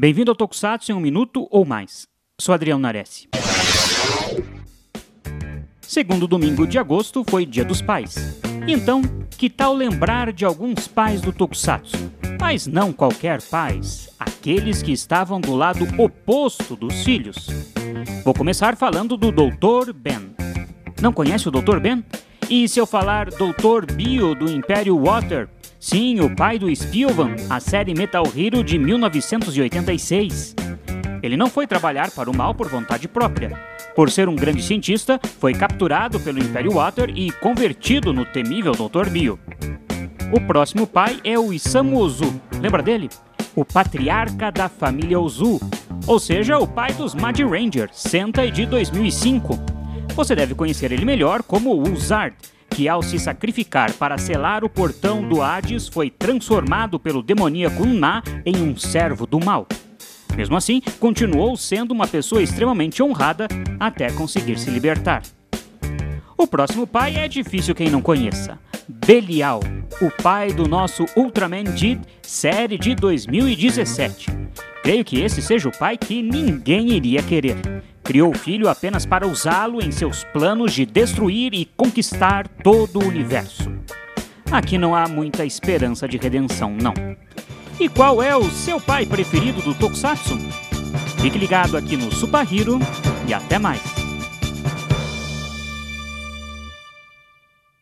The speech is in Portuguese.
Bem-vindo ao Tokusatsu em um minuto ou mais. Sou Adriano Nares. Segundo domingo de agosto foi Dia dos Pais. Então, que tal lembrar de alguns pais do Tokusatsu? Mas não qualquer pais, aqueles que estavam do lado oposto dos filhos. Vou começar falando do Dr. Ben. Não conhece o Dr. Ben? E se eu falar Dr. Bio do Império Water, Sim, o pai do Spielvan, a série Metal Hero de 1986. Ele não foi trabalhar para o mal por vontade própria. Por ser um grande cientista, foi capturado pelo Império Water e convertido no temível Dr. Bio. O próximo pai é o Isamu Ozu. Lembra dele? O patriarca da família Ozu, ou seja, o pai dos Mad Rangers, Sentai de 2005. Você deve conhecer ele melhor como Uzard, que ao se sacrificar para selar o portão do Hades foi transformado pelo demoníaco Na em um servo do mal. Mesmo assim, continuou sendo uma pessoa extremamente honrada até conseguir se libertar. O próximo pai é difícil quem não conheça. Belial, o pai do nosso Ultraman Did, série de 2017. Creio que esse seja o pai que ninguém iria querer. Criou o filho apenas para usá-lo em seus planos de destruir e conquistar todo o universo. Aqui não há muita esperança de redenção, não. E qual é o seu pai preferido do Tokusatsu? Fique ligado aqui no Super Hero e até mais!